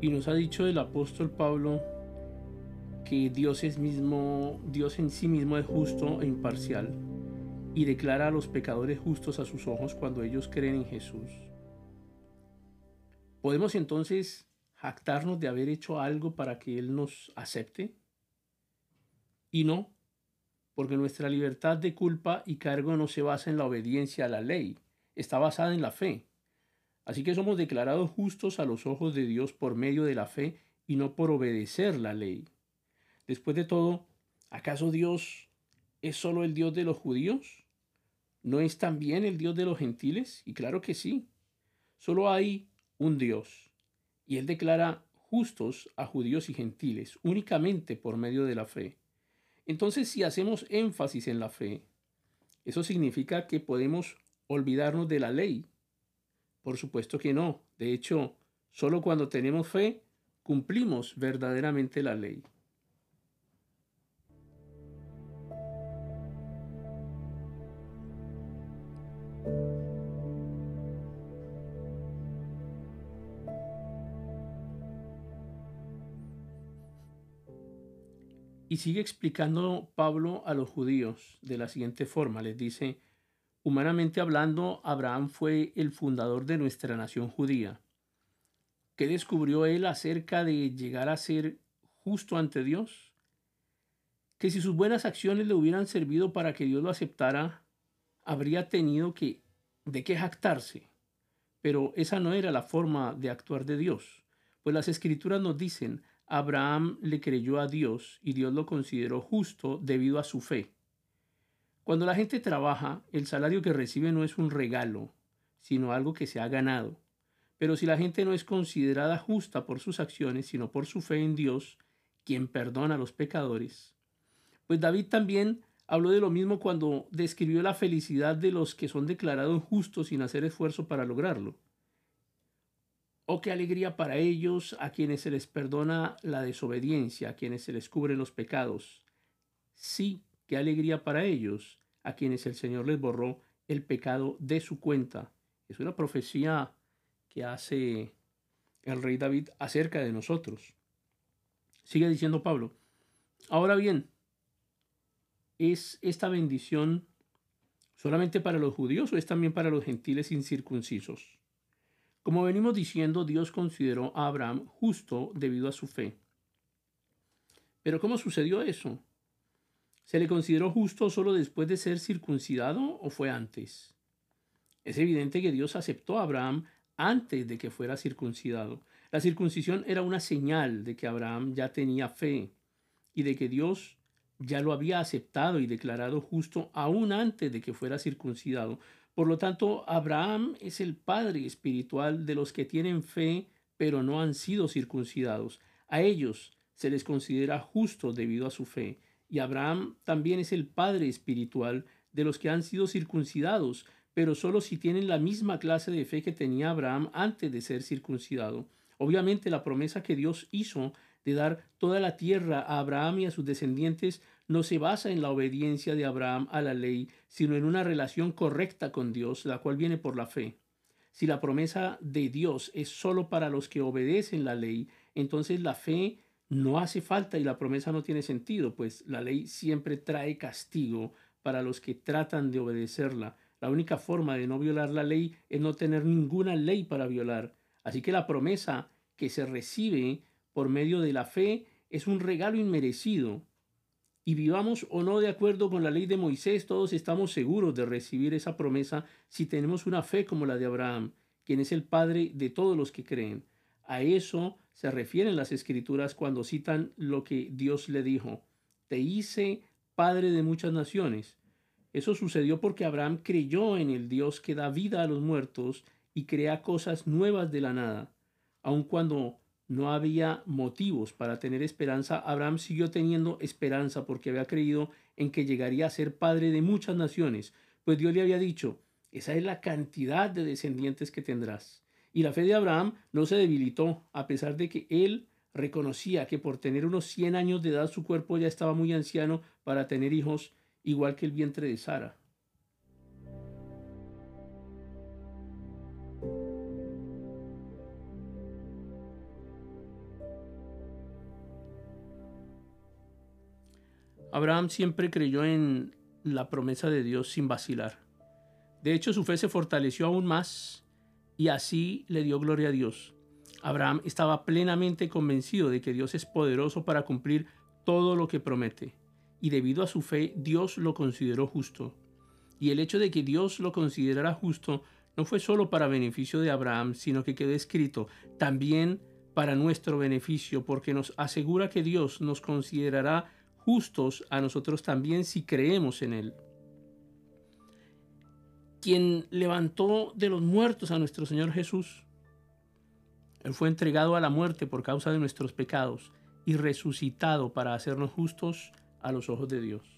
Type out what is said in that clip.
Y nos ha dicho el apóstol Pablo que Dios es mismo, Dios en sí mismo es justo e imparcial y declara a los pecadores justos a sus ojos cuando ellos creen en Jesús. ¿Podemos entonces jactarnos de haber hecho algo para que Él nos acepte? Y no, porque nuestra libertad de culpa y cargo no se basa en la obediencia a la ley, está basada en la fe. Así que somos declarados justos a los ojos de Dios por medio de la fe y no por obedecer la ley. Después de todo, ¿acaso Dios es solo el Dios de los judíos? ¿No es también el Dios de los gentiles? Y claro que sí. Solo hay un Dios. Y Él declara justos a judíos y gentiles únicamente por medio de la fe. Entonces, si hacemos énfasis en la fe, eso significa que podemos olvidarnos de la ley. Por supuesto que no. De hecho, solo cuando tenemos fe, cumplimos verdaderamente la ley. Y sigue explicando Pablo a los judíos de la siguiente forma. Les dice, humanamente hablando, Abraham fue el fundador de nuestra nación judía. ¿Qué descubrió él acerca de llegar a ser justo ante Dios? Que si sus buenas acciones le hubieran servido para que Dios lo aceptara, habría tenido que de qué jactarse. Pero esa no era la forma de actuar de Dios, pues las escrituras nos dicen, Abraham le creyó a Dios y Dios lo consideró justo debido a su fe. Cuando la gente trabaja, el salario que recibe no es un regalo, sino algo que se ha ganado. Pero si la gente no es considerada justa por sus acciones, sino por su fe en Dios, quien perdona a los pecadores, pues David también habló de lo mismo cuando describió la felicidad de los que son declarados justos sin hacer esfuerzo para lograrlo. Oh, qué alegría para ellos a quienes se les perdona la desobediencia, a quienes se les cubren los pecados. Sí, qué alegría para ellos a quienes el Señor les borró el pecado de su cuenta. Es una profecía que hace el rey David acerca de nosotros. Sigue diciendo Pablo. Ahora bien, ¿es esta bendición solamente para los judíos o es también para los gentiles incircuncisos? Como venimos diciendo, Dios consideró a Abraham justo debido a su fe. Pero ¿cómo sucedió eso? ¿Se le consideró justo solo después de ser circuncidado o fue antes? Es evidente que Dios aceptó a Abraham antes de que fuera circuncidado. La circuncisión era una señal de que Abraham ya tenía fe y de que Dios ya lo había aceptado y declarado justo aún antes de que fuera circuncidado. Por lo tanto, Abraham es el padre espiritual de los que tienen fe pero no han sido circuncidados. A ellos se les considera justo debido a su fe. Y Abraham también es el padre espiritual de los que han sido circuncidados, pero solo si tienen la misma clase de fe que tenía Abraham antes de ser circuncidado. Obviamente la promesa que Dios hizo de dar toda la tierra a Abraham y a sus descendientes no se basa en la obediencia de Abraham a la ley, sino en una relación correcta con Dios, la cual viene por la fe. Si la promesa de Dios es solo para los que obedecen la ley, entonces la fe no hace falta y la promesa no tiene sentido, pues la ley siempre trae castigo para los que tratan de obedecerla. La única forma de no violar la ley es no tener ninguna ley para violar. Así que la promesa que se recibe por medio de la fe es un regalo inmerecido y vivamos o no de acuerdo con la ley de Moisés, todos estamos seguros de recibir esa promesa si tenemos una fe como la de Abraham, quien es el Padre de todos los que creen. A eso se refieren las escrituras cuando citan lo que Dios le dijo. Te hice Padre de muchas naciones. Eso sucedió porque Abraham creyó en el Dios que da vida a los muertos y crea cosas nuevas de la nada, aun cuando no había motivos para tener esperanza, Abraham siguió teniendo esperanza porque había creído en que llegaría a ser padre de muchas naciones, pues Dios le había dicho, esa es la cantidad de descendientes que tendrás. Y la fe de Abraham no se debilitó, a pesar de que él reconocía que por tener unos 100 años de edad su cuerpo ya estaba muy anciano para tener hijos, igual que el vientre de Sara. Abraham siempre creyó en la promesa de Dios sin vacilar. De hecho, su fe se fortaleció aún más y así le dio gloria a Dios. Abraham estaba plenamente convencido de que Dios es poderoso para cumplir todo lo que promete, y debido a su fe Dios lo consideró justo. Y el hecho de que Dios lo considerara justo no fue solo para beneficio de Abraham, sino que quedó escrito también para nuestro beneficio, porque nos asegura que Dios nos considerará justos a nosotros también si creemos en Él. Quien levantó de los muertos a nuestro Señor Jesús, Él fue entregado a la muerte por causa de nuestros pecados y resucitado para hacernos justos a los ojos de Dios.